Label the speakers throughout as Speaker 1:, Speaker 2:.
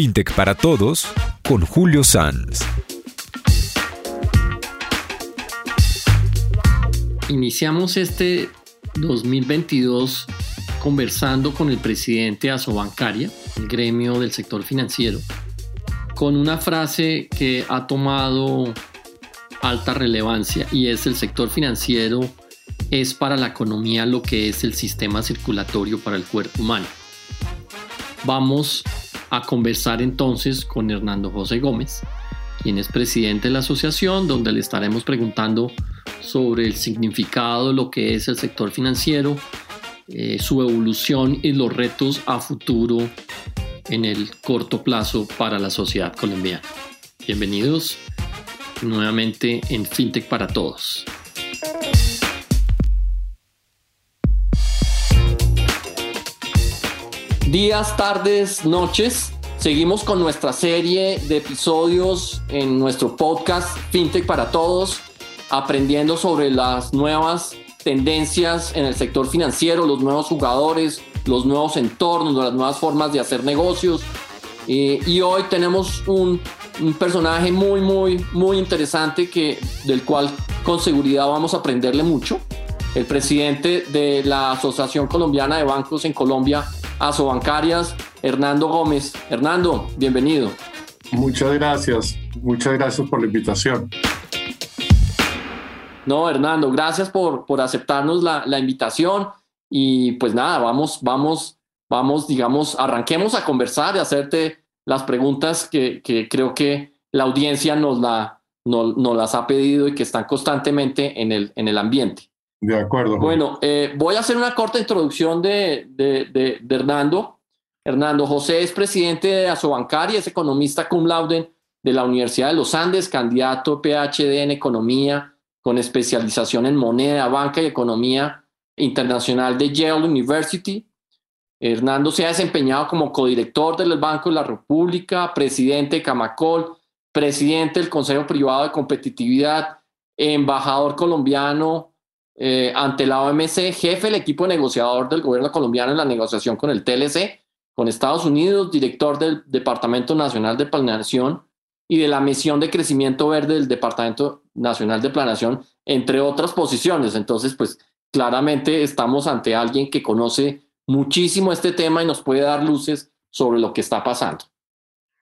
Speaker 1: FinTech para Todos con Julio Sanz.
Speaker 2: Iniciamos este 2022 conversando con el presidente de Asobancaria, el gremio del sector financiero, con una frase que ha tomado alta relevancia y es el sector financiero es para la economía lo que es el sistema circulatorio para el cuerpo humano. Vamos a conversar entonces con Hernando José Gómez, quien es presidente de la asociación, donde le estaremos preguntando sobre el significado de lo que es el sector financiero, eh, su evolución y los retos a futuro en el corto plazo para la sociedad colombiana. Bienvenidos nuevamente en FinTech para Todos. Días, tardes, noches. Seguimos con nuestra serie de episodios en nuestro podcast FinTech para Todos aprendiendo sobre las nuevas tendencias en el sector financiero, los nuevos jugadores, los nuevos entornos, las nuevas formas de hacer negocios. Eh, y hoy tenemos un, un, personaje muy, muy, muy interesante que, del cual con seguridad vamos a aprenderle mucho. El presidente de la Asociación Colombiana de Bancos en Colombia, Asobancarias, Hernando Gómez. Hernando, bienvenido.
Speaker 3: Muchas gracias. Muchas gracias por la invitación.
Speaker 2: No, Hernando, gracias por, por aceptarnos la, la, invitación y pues nada, vamos, vamos, vamos, digamos, arranquemos a conversar y hacerte las preguntas que, que creo que la audiencia nos, la, nos, nos, las ha pedido y que están constantemente en el, en el ambiente.
Speaker 3: De acuerdo.
Speaker 2: Bueno, eh, voy a hacer una corta introducción de, Hernando. Hernando José es presidente de Asobancaria, es economista cum laude de la Universidad de los Andes, candidato PhD en economía con especialización en moneda, banca y economía internacional de Yale University. Hernando se ha desempeñado como codirector del Banco de la República, presidente de Camacol, presidente del Consejo Privado de Competitividad, embajador colombiano eh, ante la OMC, jefe del equipo negociador del gobierno colombiano en la negociación con el TLC, con Estados Unidos, director del Departamento Nacional de Planeación y de la misión de crecimiento verde del Departamento Nacional de Planeación, entre otras posiciones. Entonces, pues claramente estamos ante alguien que conoce muchísimo este tema y nos puede dar luces sobre lo que está pasando.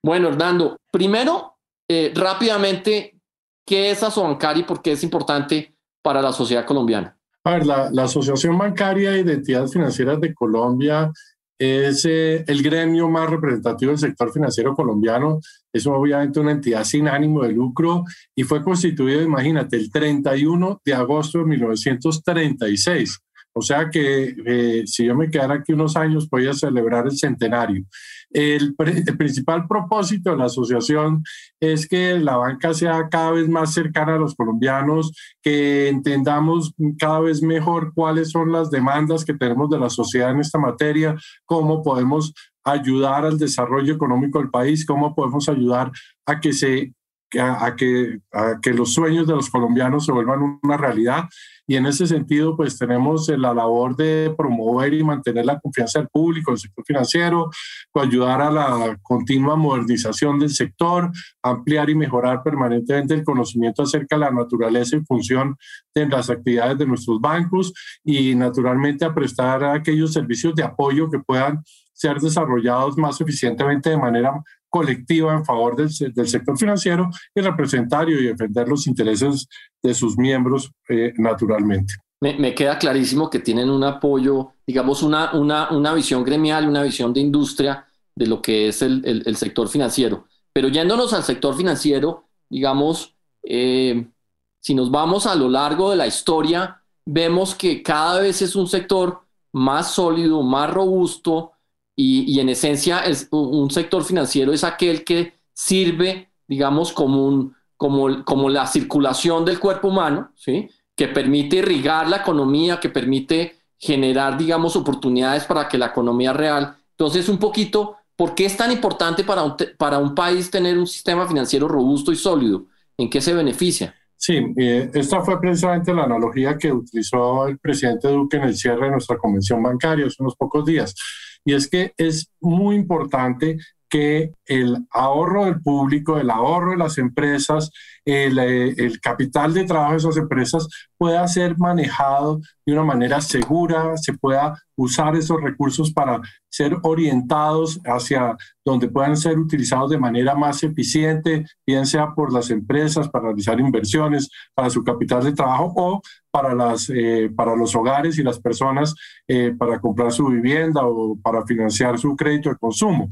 Speaker 2: Bueno, Hernando, primero, eh, rápidamente, ¿qué es Asobancaria y por qué es importante para la sociedad colombiana?
Speaker 3: A ver, la, la Asociación Bancaria de Entidades Financieras de Colombia es eh, el gremio más representativo del sector financiero colombiano. Es obviamente una entidad sin ánimo de lucro y fue constituido, imagínate, el 31 de agosto de 1936. O sea que eh, si yo me quedara aquí unos años, voy a celebrar el centenario. El, el, principal propósito de la asociación es que la banca sea cada vez más cercana a los colombianos, que entendamos cada vez mejor cuáles son las demandas que tenemos de la sociedad en esta materia, cómo podemos ayudar al desarrollo económico del país, cómo podemos ayudar a que se a, que, a que los sueños de los colombianos se vuelvan una realidad. Y en ese sentido, pues tenemos la labor de promover y mantener la confianza del público, del sector financiero, ayudar a la continua modernización del sector, ampliar y mejorar permanentemente el conocimiento acerca de la naturaleza y función de las actividades de nuestros bancos y naturalmente a prestar aquellos servicios de apoyo que puedan ser desarrollados más eficientemente de manera colectiva en favor del, del, sector financiero y representar y defender los intereses de sus miembros eh, naturalmente.
Speaker 2: Me, me, queda clarísimo que tienen un apoyo, digamos, una, una, una visión gremial, una visión de industria de lo que es el, el, el sector financiero. Pero yéndonos al sector financiero, digamos, eh, si nos vamos a lo largo de la historia, vemos que cada vez es un sector más sólido, más robusto, y, en esencia es, un sector financiero es aquel que sirve, digamos, como, un, como, como la circulación del cuerpo humano, ¿sí? que permite irrigar la economía, que permite generar, digamos, oportunidades para que la economía real. Entonces, un poquito, ¿por qué es tan importante para un, para un país tener un sistema financiero robusto y sólido? ¿En qué se beneficia?
Speaker 3: Sí, eh, esta fue precisamente la analogía que utilizó el presidente Duque en el cierre de nuestra convención bancaria hace unos pocos días. Y es que es muy importante que el ahorro del público, el ahorro de las empresas, el, eh, el, capital de trabajo de esas empresas pueda ser manejado de una manera segura, se pueda usar esos recursos para ser orientados hacia donde puedan ser utilizados de manera más eficiente, bien sea por las empresas para realizar inversiones, para su capital de trabajo o para, las, eh, para los hogares y las personas eh, para comprar su vivienda o para financiar su crédito de consumo.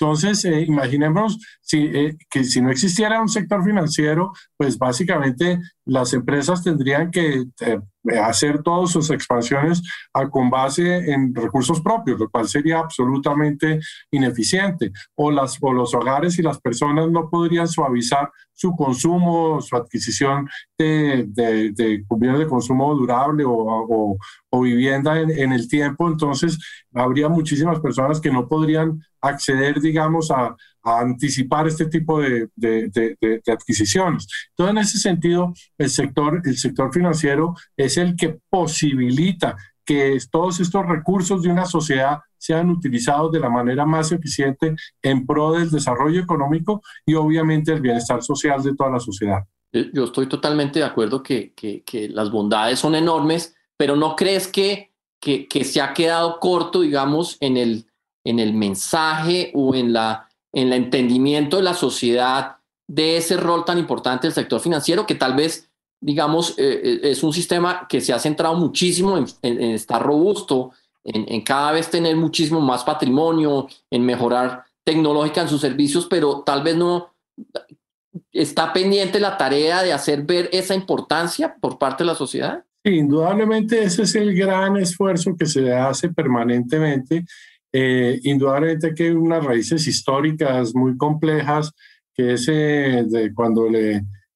Speaker 3: Entonces, eh, imaginemos eh, que si no existiera un sector financiero, pues básicamente las empresas tendrían que eh, hacer todas sus expansiones con base en recursos propios, lo cual sería absolutamente ineficiente. O, las, o los hogares y las personas no podrían suavizar su consumo, su adquisición de, de, de de consumo durable o, o, vivienda en, en, el tiempo. Entonces, habría muchísimas personas que no podrían acceder, digamos, a, a anticipar este tipo de, de, de, adquisiciones. Entonces, en ese sentido, el sector, el sector financiero es el que posibilita que todos estos recursos de una sociedad sean utilizados de la manera más eficiente en pro del desarrollo económico y obviamente el bienestar social de toda la sociedad.
Speaker 2: Yo estoy totalmente de acuerdo que, que, que las bondades son enormes, pero ¿no crees que, que, se ha quedado corto, digamos, en el, en el mensaje o en, la, en el entendimiento de la sociedad de ese rol tan importante del sector financiero que tal vez digamos, eh, eh, es un sistema que se ha centrado muchísimo en, estar robusto, en, cada vez tener muchísimo más patrimonio, en mejorar tecnológica en sus servicios, pero tal vez no está pendiente la tarea de hacer ver esa importancia por parte de la sociedad.
Speaker 3: Indudablemente ese es el gran esfuerzo que se hace permanentemente. Eh, indudablemente que unas raíces históricas muy complejas, que es cuando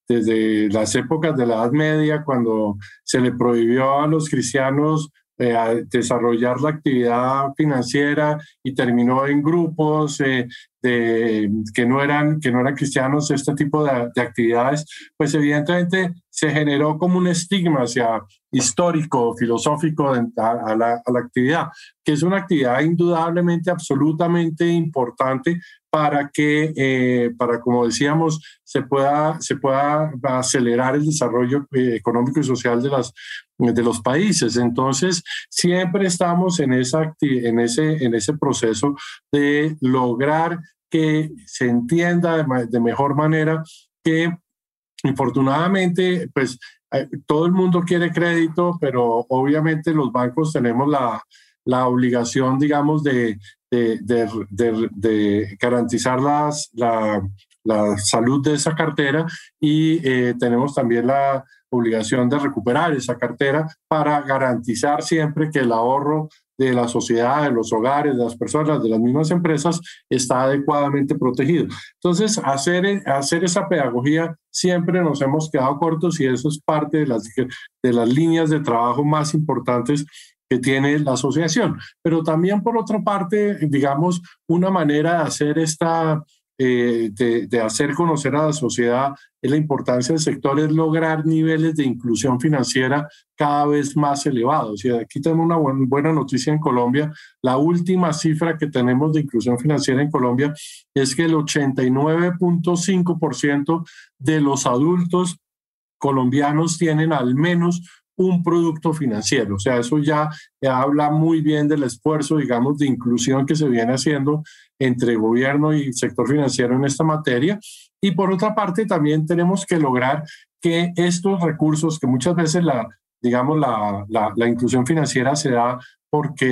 Speaker 3: desde las épocas de la Edad Media, cuando se le prohibió a los cristianos eh, desarrollar la actividad financiera y terminó en grupos eh, de, que, no eran, que no eran cristianos este tipo de, de, actividades, pues evidentemente se generó como un estigma hacia histórico, filosófico a, la, a la actividad, que es una actividad indudablemente absolutamente importante para que, eh, para como decíamos, se pueda, se pueda acelerar el desarrollo eh, económico y social de, las, de los países. Entonces, siempre estamos en, esa, en, ese, en ese proceso de lograr que se entienda de, mejor manera que, infortunadamente, pues eh, todo el mundo quiere crédito, pero obviamente los bancos tenemos la, la obligación, digamos, de, de, garantizar las, la, salud de esa cartera y eh, tenemos también la obligación de recuperar esa cartera para garantizar siempre que el ahorro de la sociedad, de los hogares, de las personas, de las mismas empresas, está adecuadamente protegido. Entonces, hacer, hacer esa pedagogía siempre nos hemos quedado cortos y eso es parte de las, de las líneas de trabajo más importantes que tiene la asociación. Pero también, por otra parte, digamos, una manera de hacer esta, eh, de, hacer conocer a la sociedad la importancia del sector es lograr niveles de inclusión financiera cada vez más elevados. Y aquí tenemos una buena noticia en Colombia. La última cifra que tenemos de inclusión financiera en Colombia es que el 89.5% de los adultos colombianos tienen al menos un producto financiero. O sea, eso ya habla muy bien del esfuerzo, digamos, de inclusión que se viene haciendo entre gobierno y sector financiero en esta materia. Y por otra parte, también tenemos que lograr que estos recursos, que muchas veces la, digamos, la, la, inclusión financiera se da porque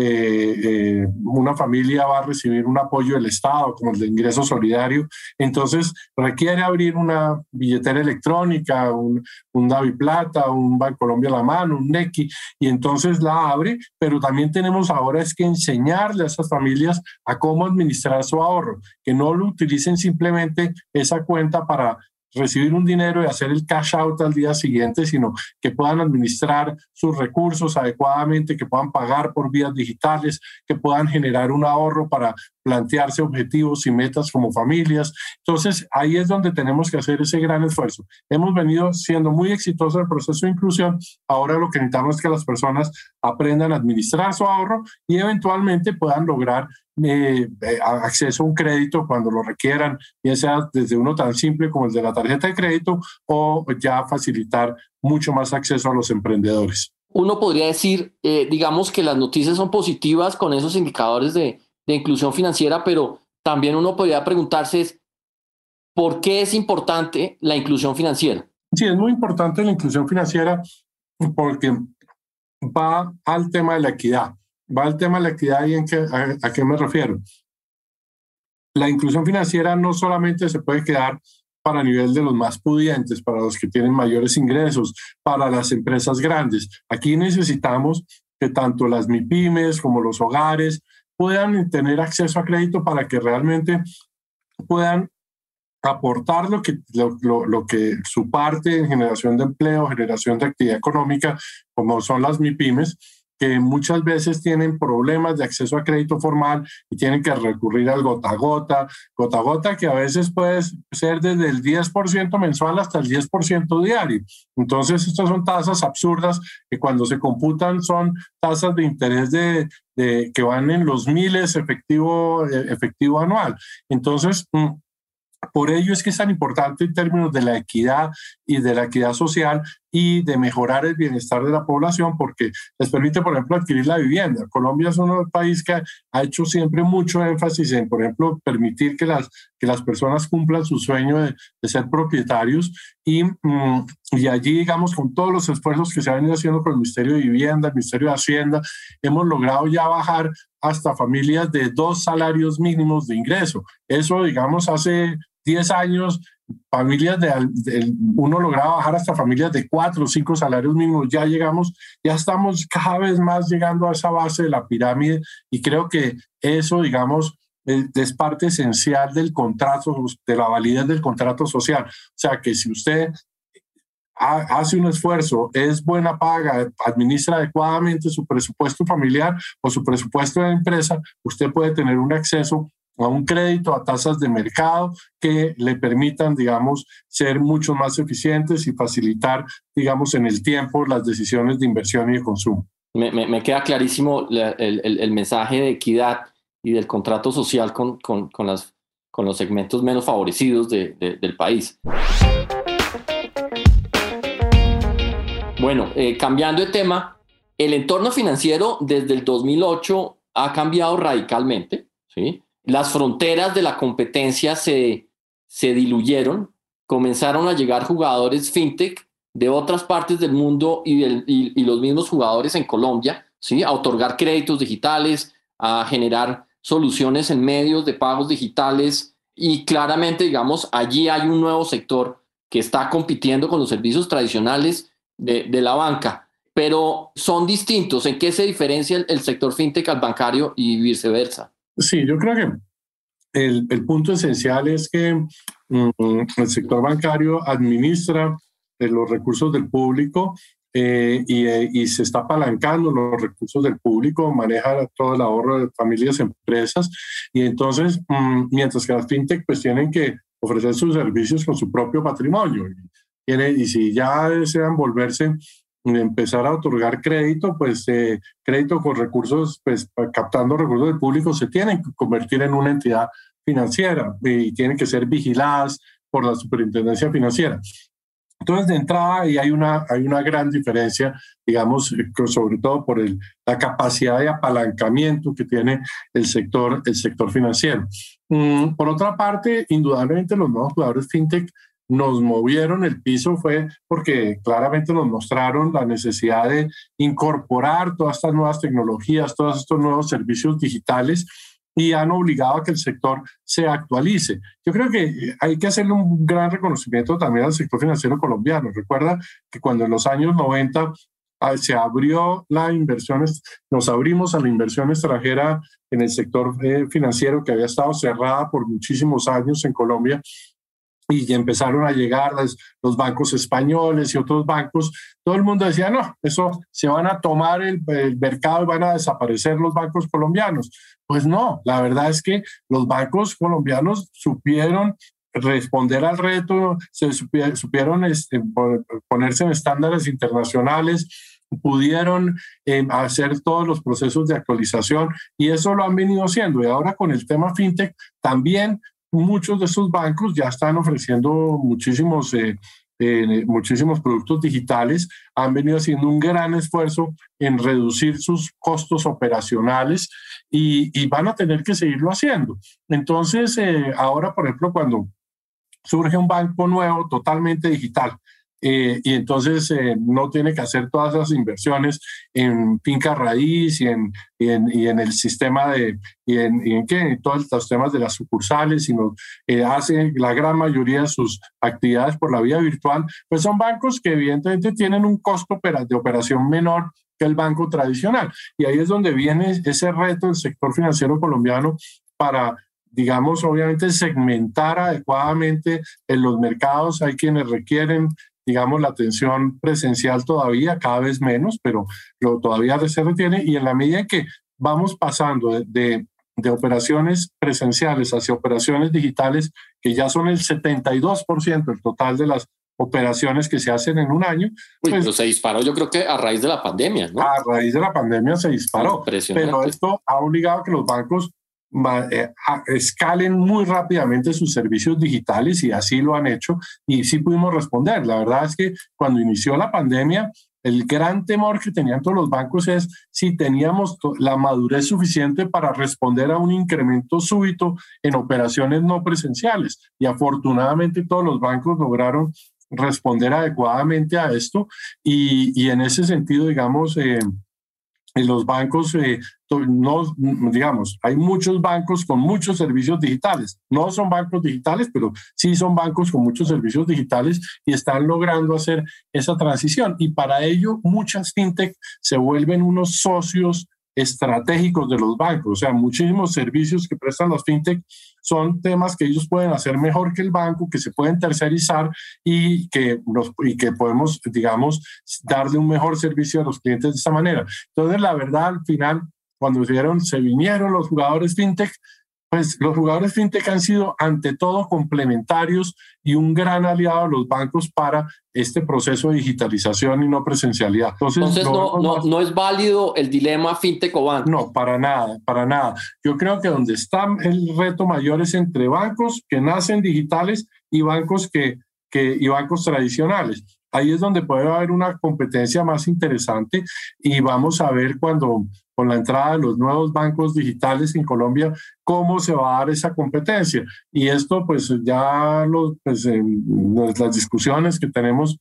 Speaker 3: eh, una familia va a recibir un apoyo del Estado, como el de ingreso solidario, entonces requiere abrir una billetera electrónica, un, un Davi Plata, un Banco Colombia a la mano, un NECI, y entonces la abre, pero también tenemos ahora es que enseñarle a esas familias a cómo administrar su ahorro, que no lo utilicen simplemente esa cuenta para recibir un dinero y hacer el cash out al día siguiente, sino que puedan administrar sus recursos adecuadamente, que puedan pagar por vías digitales, que puedan generar un ahorro para plantearse objetivos y metas como familias. Entonces, ahí es donde tenemos que hacer ese gran esfuerzo. Hemos venido siendo muy exitosos en el proceso de inclusión. Ahora lo que necesitamos es que las personas aprendan a administrar su ahorro y eventualmente puedan lograr eh, eh, acceso a un crédito cuando lo requieran, ya sea desde uno tan simple como el de la tarjeta de crédito o ya facilitar mucho más acceso a los emprendedores.
Speaker 2: Uno podría decir, eh, digamos que las noticias son positivas con esos indicadores de, de inclusión financiera, pero también uno podría preguntarse ¿por qué es importante la inclusión financiera?
Speaker 3: Sí, es muy importante la inclusión financiera porque va al tema de la equidad. Va al tema de la equidad y a, qué me refiero. La inclusión financiera no solamente se puede quedar para nivel de los más pudientes, para los que tienen mayores ingresos, para las empresas grandes. Aquí necesitamos que tanto las MIPIMES como los hogares puedan tener acceso a crédito para que realmente puedan aportar lo que, lo, lo, que su parte en generación de empleo, generación de actividad económica, como son las MIPIMES, que muchas veces tienen problemas de acceso a crédito formal y tienen que recurrir al gota a gota, gota a gota que a veces puede ser desde el 10% mensual hasta el 10% diario. Entonces, estas son tasas absurdas que cuando se computan son tasas de interés de, de que van en los miles efectivo, efectivo anual. Entonces, mm, por ello es que es tan importante en términos de la equidad y de la equidad social y de mejorar el bienestar de la población porque les permite, por ejemplo, adquirir la vivienda. Colombia es un país que ha hecho siempre mucho énfasis en, por ejemplo, permitir que las, que las personas cumplan su sueño de, ser propietarios y, mm, y allí, digamos, con todos los esfuerzos que se han venido haciendo con el Ministerio de Vivienda, el Ministerio de Hacienda, hemos logrado ya bajar hasta familias de dos salarios mínimos de ingreso. Eso, digamos, hace 10 años, familias de, uno lograba bajar hasta familias de cuatro o cinco salarios mínimos, ya llegamos, ya estamos cada vez más llegando a esa base de la pirámide y creo que eso, digamos, es parte esencial del contrato, de la validez del contrato social. O sea, que si usted hace un esfuerzo, es buena paga, administra adecuadamente su presupuesto familiar o su presupuesto de empresa, usted puede tener un acceso a un crédito a tasas de mercado que le permitan, digamos, ser mucho más eficientes y facilitar, digamos, en el tiempo las decisiones de inversión y de consumo.
Speaker 2: Me, me, queda clarísimo el, el, mensaje de equidad y del contrato social con, con, con, las, con los segmentos menos favorecidos de, del país. Bueno, eh, cambiando de tema, el entorno financiero desde el 2008 ha cambiado radicalmente, ¿sí? Las fronteras de la competencia se, se diluyeron, comenzaron a llegar jugadores fintech de otras partes del mundo y, y, los mismos jugadores en Colombia, ¿sí? a otorgar créditos digitales, a generar soluciones en medios de pagos digitales y claramente, digamos, allí hay un nuevo sector que está compitiendo con los servicios tradicionales de, de la banca, pero son distintos. ¿En qué se diferencia el sector fintech al bancario y viceversa?
Speaker 3: Sí, yo creo que el, el punto esencial es que mm, el sector bancario administra eh, los recursos del público eh, y, eh, y, se está apalancando los recursos del público, maneja todo el ahorro de familias, empresas, y entonces, mm, mientras que las fintech pues tienen que ofrecer sus servicios con su propio patrimonio. Y, y si ya desean volverse empezar a otorgar crédito, pues eh, crédito con recursos, pues captando recursos del público, se tienen que convertir en una entidad financiera y tienen que ser vigiladas por la superintendencia financiera. Entonces, de entrada, y hay una, hay una gran diferencia, digamos, sobre todo por el, la capacidad de apalancamiento que tiene el sector, el sector financiero. Mm, por otra parte, indudablemente los nuevos jugadores fintech nos movieron el piso fue porque claramente nos mostraron la necesidad de incorporar todas estas nuevas tecnologías, todos estos nuevos servicios digitales y han obligado a que el sector se actualice. Yo creo que hay que hacerle un gran reconocimiento también al sector financiero colombiano. Recuerda que cuando en los años 90 ah, se abrió la inversión, nos abrimos a la inversión extranjera en el sector eh, financiero que había estado cerrada por muchísimos años en Colombia y empezaron a llegar los bancos españoles y otros bancos, todo el mundo decía, no, eso se van a tomar el, mercado y van a desaparecer los bancos colombianos. Pues no, la verdad es que los bancos colombianos supieron responder al reto, se supieron, este, ponerse en estándares internacionales, pudieron eh, hacer todos los procesos de actualización y eso lo han venido haciendo. Y ahora con el tema fintech, también muchos de esos bancos ya están ofreciendo muchísimos eh, muchísimos productos digitales, han venido haciendo un gran esfuerzo en reducir sus costos operacionales y, van a tener que seguirlo haciendo. Entonces, eh, ahora, por ejemplo, cuando surge un banco nuevo totalmente digital, eh, y entonces eh, no tiene que hacer todas esas inversiones en finca raíz y en, y en, el sistema de, y en, y en, ¿qué? en todos los temas de las sucursales, sino eh, hace la gran mayoría de sus actividades por la vía virtual, pues son bancos que evidentemente tienen un costo de operación menor que el banco tradicional. Y ahí es donde viene ese reto del sector financiero colombiano para digamos, obviamente segmentar adecuadamente en los mercados. Hay quienes requieren digamos, la atención presencial todavía, cada vez menos, pero lo, todavía se retiene y en la medida en que vamos pasando de, de, operaciones presenciales hacia operaciones digitales, que ya son el 72% del total de las operaciones que se hacen en un año.
Speaker 2: Pues, pero se disparó yo creo que a raíz de la pandemia, ¿no?
Speaker 3: A raíz de la pandemia se disparó. Pero esto ha obligado a que los bancos escalen muy rápidamente sus servicios digitales y así lo han hecho y sí pudimos responder. La verdad es que cuando inició la pandemia, el gran temor que tenían todos los bancos es si teníamos la madurez suficiente para responder a un incremento súbito en operaciones no presenciales. Y afortunadamente todos los bancos lograron responder adecuadamente a esto y, y en ese sentido, digamos, eh, en los bancos, eh, no, digamos, hay muchos bancos con muchos servicios digitales. No son bancos digitales, pero sí son bancos con muchos servicios digitales y están logrando hacer esa transición. Y para ello, muchas fintech se vuelven unos socios estratégicos de los bancos. O sea, muchísimos servicios que prestan los fintech son temas que ellos pueden hacer mejor que el banco, que se pueden tercerizar y que, nos, y que podemos, digamos, darle un mejor servicio a los clientes de esta manera. Entonces, la verdad, al final, cuando se, se vinieron los jugadores fintech, pues los jugadores fintech han sido ante todo complementarios y un gran aliado a los bancos para este proceso de digitalización y no presencialidad.
Speaker 2: Entonces, no, no, no, es válido el dilema fintech o banco.
Speaker 3: No, para nada, para nada. Yo creo que donde está el reto mayor es entre bancos que nacen digitales y bancos que, que y bancos tradicionales. Ahí es donde puede haber una competencia más interesante y vamos a ver cuando con la entrada de los nuevos bancos digitales en Colombia, cómo se va a dar esa competencia. Y esto, pues ya pues, las discusiones que tenemos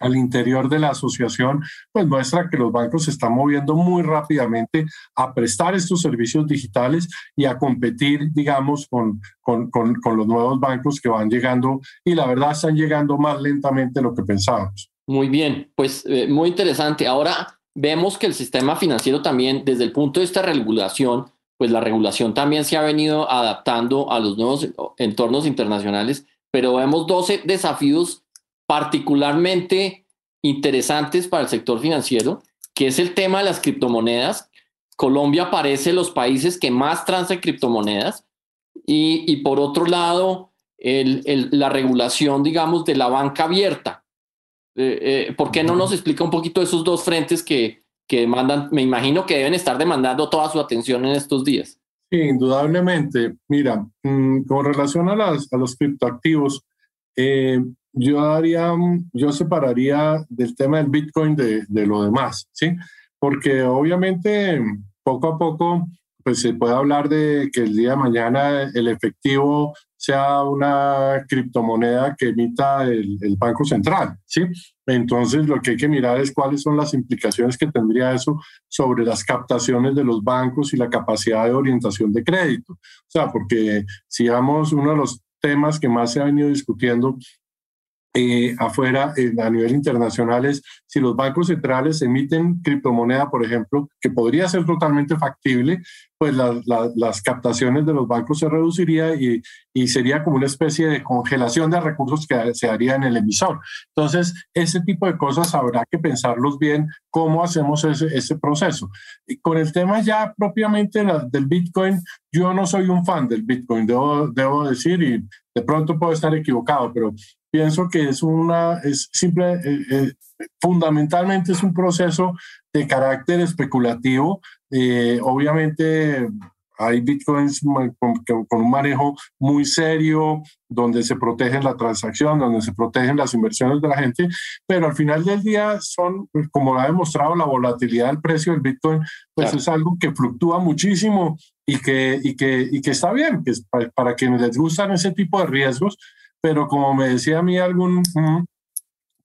Speaker 3: al interior de la asociación, pues muestra que los bancos se están moviendo muy rápidamente a prestar estos servicios digitales y a competir, digamos, con, los nuevos bancos que van llegando y la verdad están llegando más lentamente de lo que pensábamos.
Speaker 2: Muy bien, pues eh, muy interesante. Ahora, vemos que el sistema financiero también, desde el punto de esta regulación, pues la regulación también se ha venido adaptando a los nuevos entornos internacionales, pero vemos 12 desafíos particularmente interesantes para el sector financiero, que es el tema de las criptomonedas. Colombia aparece los países que más transan criptomonedas y, por otro lado, la regulación, digamos, de la banca abierta. Eh, eh, ¿Por qué no nos explica un poquito esos dos frentes que, que demandan, me imagino que deben estar demandando toda su atención en estos días?
Speaker 3: Sí, indudablemente. Mira, mm, con relación a, las, a los criptoactivos, eh, yo daría, yo separaría del tema del Bitcoin de, de, lo demás, ¿sí? Porque obviamente poco a poco pues se puede hablar de que el día de mañana el efectivo sea una criptomoneda que emita el, Banco Central, ¿sí? Entonces lo que hay que mirar es cuáles son las implicaciones que tendría eso sobre las captaciones de los bancos y la capacidad de orientación de crédito. O sea, porque si vamos, uno de los temas que más se ha venido discutiendo eh, afuera a nivel internacional es si los bancos centrales emiten criptomoneda, por ejemplo, que podría ser totalmente factible, pues las captaciones de los bancos se reduciría y, y, sería como una especie de congelación de recursos que se haría en el emisor. Entonces, ese tipo de cosas habrá que pensarlos bien, cómo hacemos ese, ese proceso. Y con el tema ya propiamente del Bitcoin, yo no soy un fan del Bitcoin, debo, debo decir, y de pronto puedo estar equivocado, pero pienso que es una, es simple, eh, eh, fundamentalmente es un proceso de carácter especulativo. Eh, obviamente hay bitcoins con, un manejo muy serio, donde se protegen la transacción, donde se protegen las inversiones de la gente, pero al final del día son, como ha demostrado la volatilidad del precio del bitcoin, pues es algo que fluctúa muchísimo y que, y que, y que está bien, que es para, para, quienes les gustan ese tipo de riesgos, pero como me decía a mí algún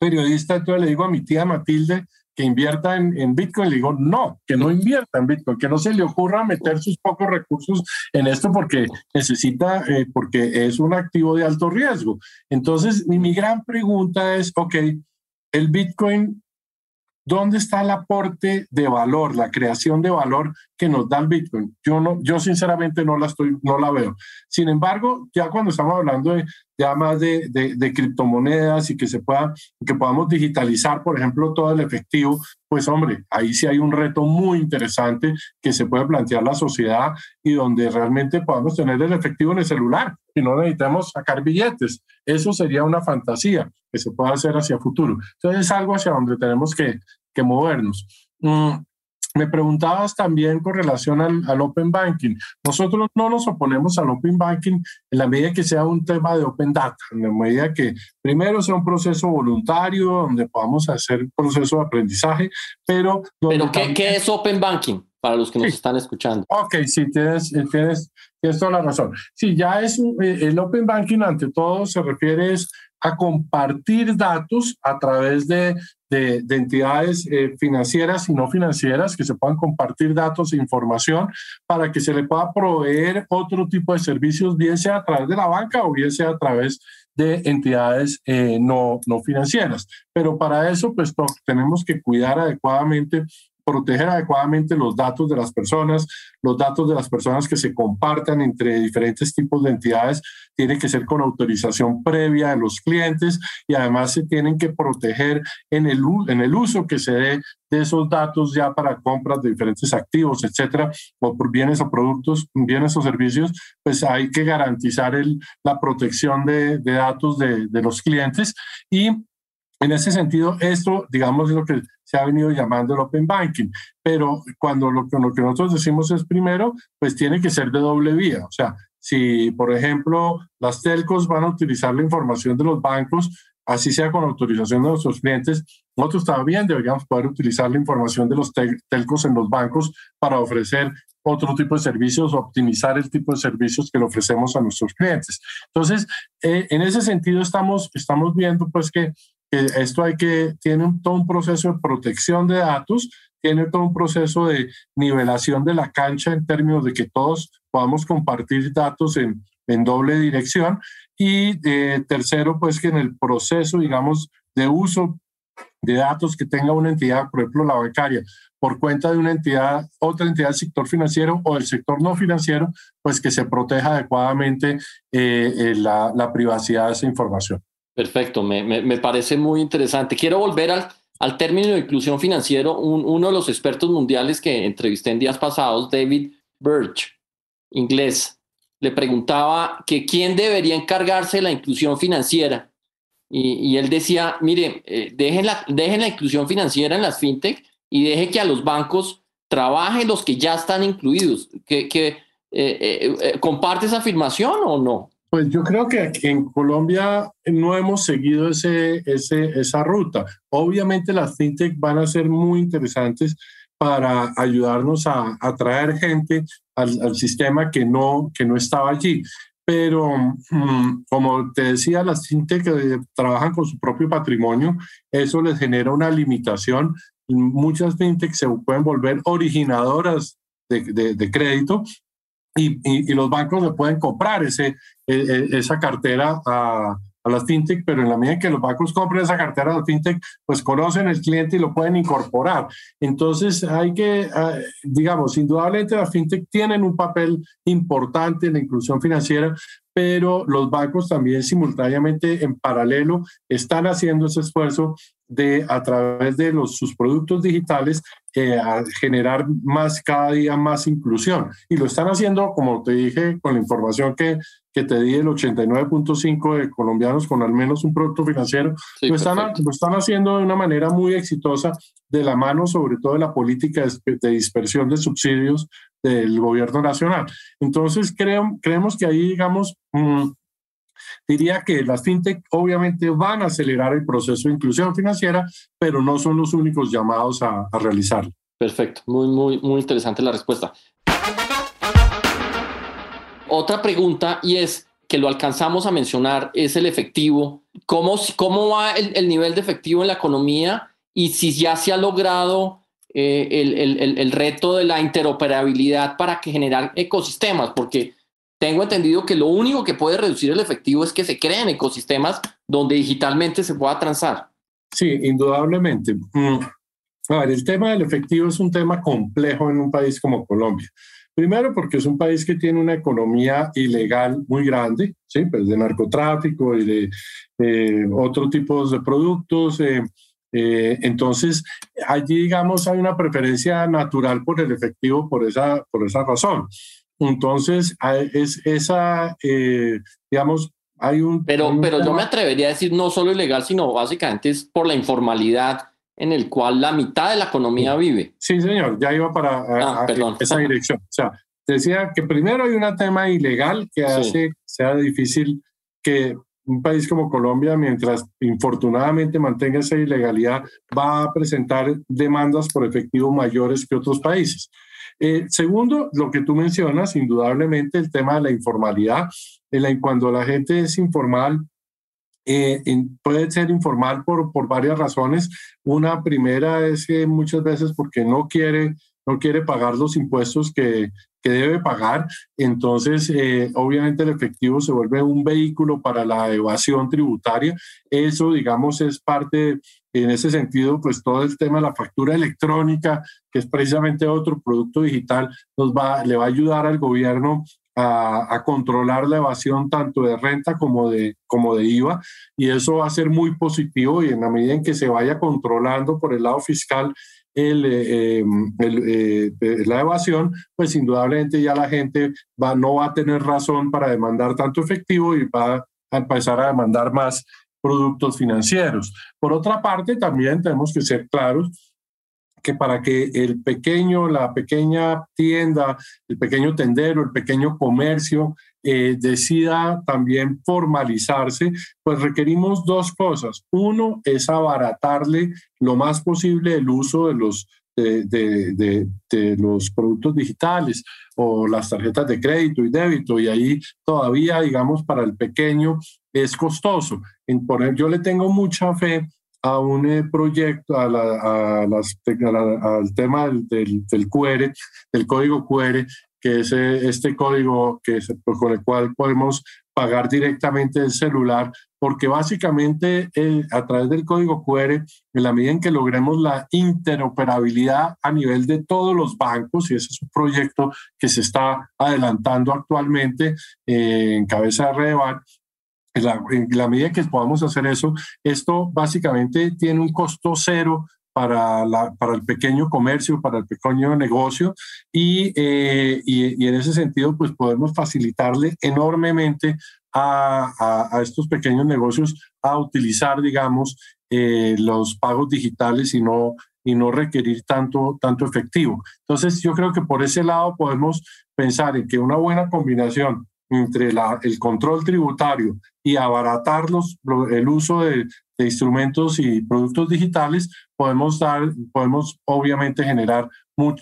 Speaker 3: periodista, entonces le digo a mi tía Matilde, que invierta en, Bitcoin. Le digo, no, que no invierta en Bitcoin, que no se le ocurra meter sus pocos recursos en esto porque necesita, eh, porque es un activo de alto riesgo. Entonces, mi, mi gran pregunta es, ok, el Bitcoin ¿Dónde está el aporte de valor, la creación de valor que nos da el Bitcoin? Yo, no, yo sinceramente no la, estoy, no la veo. Sin embargo, ya cuando estamos hablando de, ya más de, de, criptomonedas y que, se pueda, que podamos digitalizar, por ejemplo, todo el efectivo, pues hombre, ahí sí hay un reto muy interesante que se puede plantear la sociedad y donde realmente podamos tener el efectivo en el celular y no necesitamos sacar billetes. Eso sería una fantasía que se pueda hacer hacia futuro. Entonces es algo hacia donde tenemos que, que movernos. Mm, me preguntabas también con relación al, al, Open Banking. Nosotros no nos oponemos al Open Banking en la medida que sea un tema de Open Data, en la medida que primero sea un proceso voluntario donde podamos hacer un proceso de aprendizaje, pero...
Speaker 2: ¿Pero qué, ¿qué, es Open Banking para los que nos están escuchando?
Speaker 3: Ok, sí, tienes, tienes, tienes toda la razón. Sí, ya es eh, el Open Banking ante todo se refiere a compartir datos a través de, de, entidades eh, financieras y no financieras, que se puedan compartir datos e información para que se le pueda proveer otro tipo de servicios, bien sea a través de la banca o bien sea a través de entidades eh, no, no financieras. Pero para eso, pues tenemos que cuidar adecuadamente proteger adecuadamente los datos de las personas, los datos de las personas que se compartan entre diferentes tipos de entidades, tiene que ser con autorización previa de los clientes y además se tienen que proteger en el, en el uso que se dé de esos datos ya para compras de diferentes activos, etcétera, o por bienes o productos, bienes o servicios, pues hay que garantizar la protección de, de datos de, de los clientes y en ese sentido, esto, digamos, es lo que se ha venido llamando el Open Banking, pero cuando lo, lo que nosotros decimos es primero, pues tiene que ser de doble vía. O sea, si, por ejemplo, las telcos van a utilizar la información de los bancos, así sea con autorización de nuestros clientes, nosotros también deberíamos poder utilizar la información de los telcos en los bancos para ofrecer otro tipo de servicios, optimizar el tipo de servicios que le ofrecemos a nuestros clientes. Entonces, eh, en ese sentido estamos, estamos viendo pues que esto hay que, tiene todo un proceso de protección de datos, tiene todo un proceso de nivelación de la cancha en términos de que todos podamos compartir datos en, en doble dirección. Y eh, tercero, pues que en el proceso, digamos, de uso de datos que tenga una entidad, por ejemplo, la bancaria, por cuenta de una entidad, otra entidad del sector financiero o del sector no financiero, pues que se proteja adecuadamente eh, eh, la privacidad de esa información.
Speaker 2: Perfecto, me, me, parece muy interesante. Quiero volver al, al término de inclusión financiero. uno de los expertos mundiales que entrevisté en días pasados, David Birch, inglés, le preguntaba que quién debería encargarse de la inclusión financiera. Y, y él decía, mire, eh, dejen, la, la inclusión financiera en las fintech y deje que a los bancos trabajen los que ya están incluidos. ¿Que, que eh, eh, ¿Comparte esa afirmación o no?
Speaker 3: Pues yo creo que en Colombia no hemos seguido ese, ese, esa ruta. Obviamente las fintech van a ser muy interesantes para ayudarnos a atraer gente al, sistema que no, que no estaba allí. Pero mm, como te decía, las fintech eh, trabajan con su propio patrimonio, eso les genera una limitación. Muchas fintech se pueden volver originadoras de, de crédito y, y, los bancos le pueden comprar ese, esa cartera a, a las fintech, pero en la medida que los bancos compren esa cartera las fintech, pues conocen el cliente y lo pueden incorporar. Entonces hay que, ah, digamos, indudablemente las fintech tienen un papel importante en la inclusión financiera, pero los bancos también simultáneamente en paralelo están haciendo ese esfuerzo de a través de los, sus productos digitales eh, a generar más, cada día más inclusión. Y lo están haciendo, como te dije, con la información que, que te di, el 89.5 de colombianos con al menos un producto financiero, lo, están, lo están haciendo de una manera muy exitosa, de la mano sobre todo de la política de, dispersión de subsidios del gobierno nacional. Entonces, creo, creemos que ahí, digamos, mm, diría que las fintech obviamente van a acelerar el proceso de inclusión financiera, pero no son los únicos llamados a, a realizarlo.
Speaker 2: Perfecto, muy, muy, muy interesante la respuesta. Otra pregunta y es que lo alcanzamos a mencionar es el efectivo. ¿Cómo, cómo va el, nivel de efectivo en la economía y si ya se ha logrado eh, el, el, el, reto de la interoperabilidad para que generar ecosistemas? Porque tengo entendido que lo único que puede reducir el efectivo es que se creen ecosistemas donde digitalmente se pueda transar.
Speaker 3: Sí, indudablemente. Mm. A ver, el tema del efectivo es un tema complejo en un país como Colombia. Primero porque es un país que tiene una economía ilegal muy grande, ¿sí? pues de narcotráfico y de eh, otro tipo de productos. Eh, eh, entonces, allí, digamos, hay una preferencia natural por el efectivo por esa, por esa razón. Entonces, es esa, eh, digamos, hay un...
Speaker 2: Pero, pero yo me atrevería a decir no solo ilegal, sino básicamente es por la informalidad en el cual la mitad de la economía vive.
Speaker 3: Sí, señor, ya iba para ah, esa dirección. O sea, decía que primero hay un tema ilegal que hace sea difícil que un país como Colombia, mientras infortunadamente mantenga esa ilegalidad, va a presentar demandas por efectivo mayores que otros países. Eh, segundo, lo que tú mencionas, indudablemente el tema de la informalidad. En cuando la gente es informal, eh, puede ser informal por, por varias razones. Una primera es que muchas veces porque no quiere, no quiere pagar los impuestos que, que debe pagar. Entonces, eh, obviamente el efectivo se vuelve un vehículo para la evasión tributaria. Eso, digamos, es parte en ese sentido, pues todo el tema de la factura electrónica, que es precisamente otro producto digital, nos va, le va a ayudar al gobierno a, controlar la evasión tanto de renta como de, como de IVA y eso va a ser muy positivo y en la medida en que se vaya controlando por el lado fiscal el, eh, em, eh, la evasión, pues indudablemente ya la gente va, no va a tener razón para demandar tanto efectivo y va a empezar a demandar más productos financieros. Por otra parte, también tenemos que ser claros que para que el pequeño, la pequeña tienda, el pequeño tendero, el pequeño comercio eh, decida también formalizarse, pues requerimos dos cosas. Uno es abaratarle lo más posible el uso de los, de, de, de, los productos digitales o las tarjetas de crédito y débito. Y ahí todavía, digamos, para el pequeño es costoso. En, por yo le tengo mucha fe a un eh, proyecto, al tema del, del, del código QR, que es eh, este código que con el cual podemos pagar directamente el celular, porque básicamente eh, a través del código QR, en la medida en que logremos la interoperabilidad a nivel de todos los bancos, y ese es un proyecto que se está adelantando actualmente en cabeza de Redeban, en la, medida que podamos hacer eso, esto básicamente tiene un costo cero para, la, para el pequeño comercio, para el pequeño negocio y, eh, y, en ese sentido pues podemos facilitarle enormemente a, a, estos pequeños negocios a utilizar digamos eh, los pagos digitales y no, y no requerir tanto, tanto efectivo. Entonces yo creo que por ese lado podemos pensar en que una buena combinación entre la, el control tributario y abaratar los, el uso de, instrumentos y productos digitales, podemos, dar, podemos obviamente generar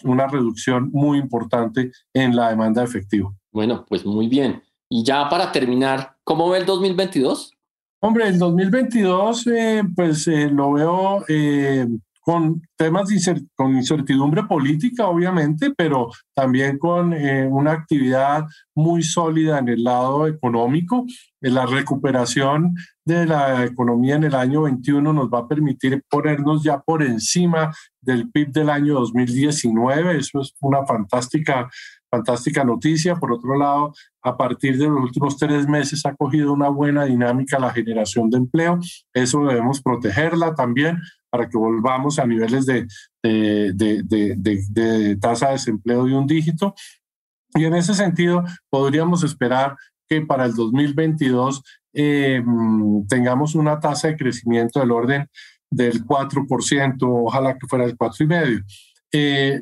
Speaker 3: una reducción muy importante en la demanda de efectivo.
Speaker 2: Bueno, pues muy bien. Y ya para terminar, ¿cómo ve el 2022?
Speaker 3: Hombre, el 2022, eh, pues eh, lo veo eh, con temas de con incertidumbre política, obviamente, pero también con eh, una actividad muy sólida en el lado económico. La recuperación de la economía en el año 21 nos va a permitir ponernos ya por encima del PIB del año 2019. Eso es una fantástica fantástica noticia. Por otro lado, a partir de los últimos tres meses ha cogido una buena dinámica la generación de empleo. Eso debemos protegerla también para que volvamos a niveles de, tasa de desempleo de un dígito. Y en ese sentido, podríamos esperar que para el 2022 eh, tengamos una tasa de crecimiento del orden del 4%, ojalá que fuera el 4,5%. Eh,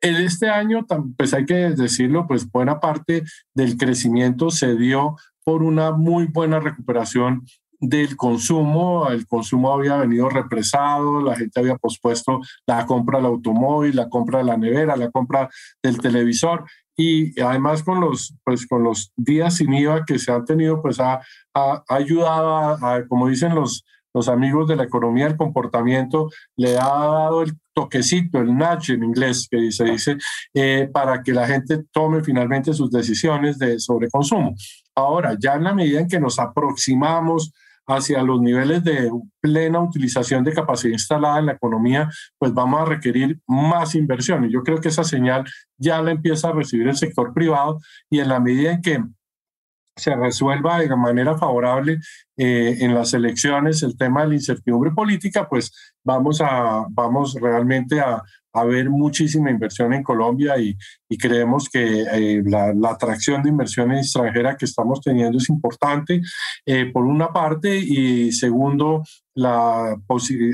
Speaker 3: en este año, pues hay que decirlo, pues buena parte del crecimiento se dio por una muy buena recuperación del consumo. El consumo había venido represado, la gente había pospuesto la compra del automóvil, la compra de la nevera, la compra del televisor y además con los, pues, con los días sin IVA que se han tenido, pues ha, ha ayudado a, como dicen los, los amigos de la economía del comportamiento, le ha dado el toquecito, el nudge en inglés, que se dice, eh, para que la gente tome finalmente sus decisiones de sobre consumo. Ahora, ya en la medida en que nos aproximamos hacia los niveles de plena utilización de capacidad instalada en la economía, pues vamos a requerir más inversión. Y yo creo que esa señal ya la empieza a recibir el sector privado y en la medida en que se resuelva de manera favorable eh, en las elecciones el tema de la incertidumbre política, pues vamos, a, vamos realmente a, haber muchísima inversión en Colombia y, creemos que eh, la, atracción de inversiones extranjeras que estamos teniendo es importante, eh, por una parte, y segundo, la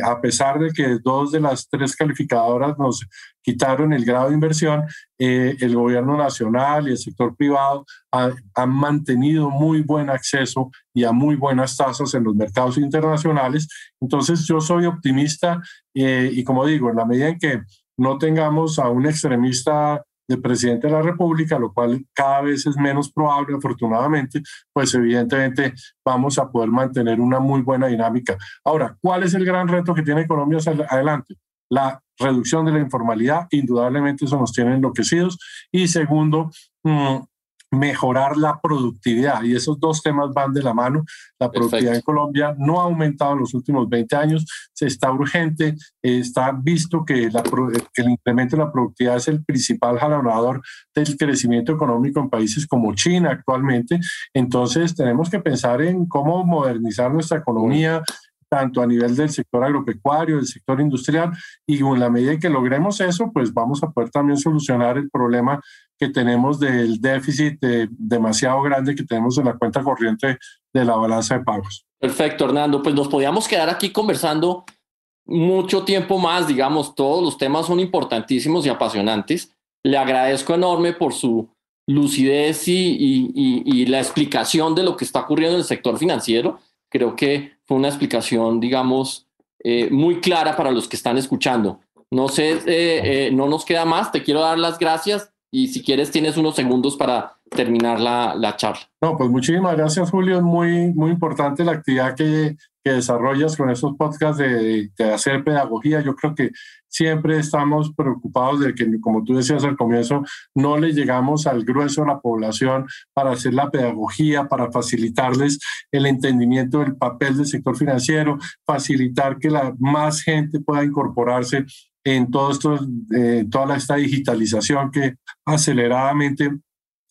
Speaker 3: a pesar de que dos de las tres calificadoras nos quitaron el grado de inversión, eh, el gobierno nacional y el sector privado han mantenido muy buen acceso y a muy buenas tasas en los mercados internacionales. Entonces yo soy optimista y como digo, en la medida en que no tengamos a un extremista de presidente de la República, lo cual cada vez es menos probable, afortunadamente, pues evidentemente vamos a poder mantener una muy buena dinámica. Ahora, ¿cuál es el gran reto que tiene Colombia hacia adelante? La reducción de la informalidad, indudablemente eso nos tiene enloquecidos. Y segundo, mm, mejorar la productividad. Y esos dos temas van de la mano. La productividad en Colombia no ha aumentado en los últimos 20 años, se está urgente, está visto que, el incremento de la productividad es el principal jalonador del crecimiento económico en países como China actualmente. Entonces tenemos que pensar en cómo modernizar nuestra economía, tanto a nivel del sector agropecuario, del sector industrial, y en la medida en que logremos eso, pues vamos a poder también solucionar el problema que tenemos del déficit demasiado grande que tenemos en la cuenta corriente de la balanza de pagos.
Speaker 2: Perfecto, Hernando. Pues nos podíamos quedar aquí conversando mucho tiempo más, digamos, todos los temas son importantísimos y apasionantes. Le agradezco enorme por su lucidez y, y la explicación de lo que está ocurriendo en el sector financiero. Creo que fue una explicación, digamos, eh, muy clara para los que están escuchando. No sé, eh, eh, no nos queda más. Te quiero dar las gracias y si quieres tienes unos segundos para terminar la, la charla.
Speaker 3: No, pues muchísimas gracias, Julio. Es muy, muy importante la actividad que, que desarrollas con esos podcasts de, de, hacer pedagogía. Yo creo que siempre estamos preocupados de que, como tú decías al comienzo, no le llegamos al grueso de la población para hacer la pedagogía, para facilitarles el entendimiento del papel del sector financiero, facilitar que la más gente pueda incorporarse en eh, toda esta digitalización que aceleradamente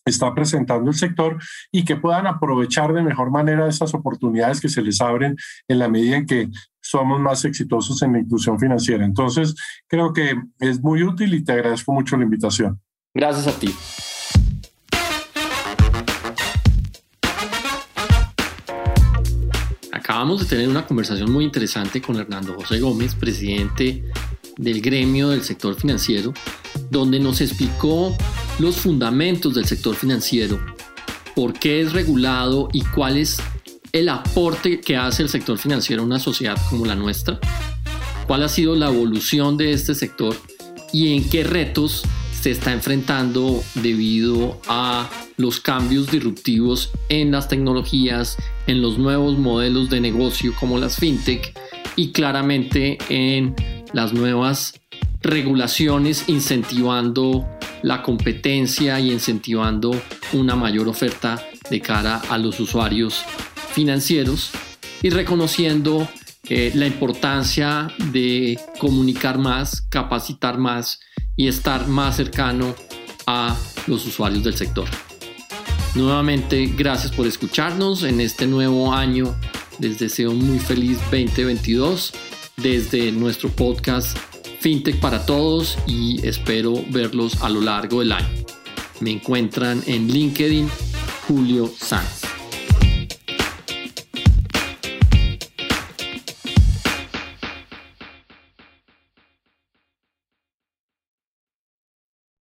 Speaker 3: está presentando el sector y que puedan aprovechar de mejor manera esas oportunidades que se les abren en la medida en que somos más exitosos en la inclusión financiera. Entonces, creo que es muy útil y te agradezco mucho la invitación.
Speaker 2: Gracias a ti. Acabamos de tener una conversación muy interesante con Hernando José Gómez, presidente del gremio del sector financiero, donde nos explicó los fundamentos del sector financiero, por qué es regulado y cuál es el aporte que hace el sector financiero a una sociedad como la nuestra, cuál ha sido la evolución de este sector y en qué retos se está enfrentando debido a los cambios disruptivos en las tecnologías, en los nuevos modelos de negocio como las fintech y claramente en las nuevas regulaciones incentivando la competencia y incentivando una mayor oferta de cara a los usuarios financieros y reconociendo eh, la importancia de comunicar más, capacitar más y estar más cercano a los usuarios del sector. Nuevamente, gracias por escucharnos en este nuevo año. Les deseo un muy feliz 2022 desde nuestro podcast FinTech para todos y espero verlos a lo largo del año. Me encuentran en LinkedIn Julio Sanz.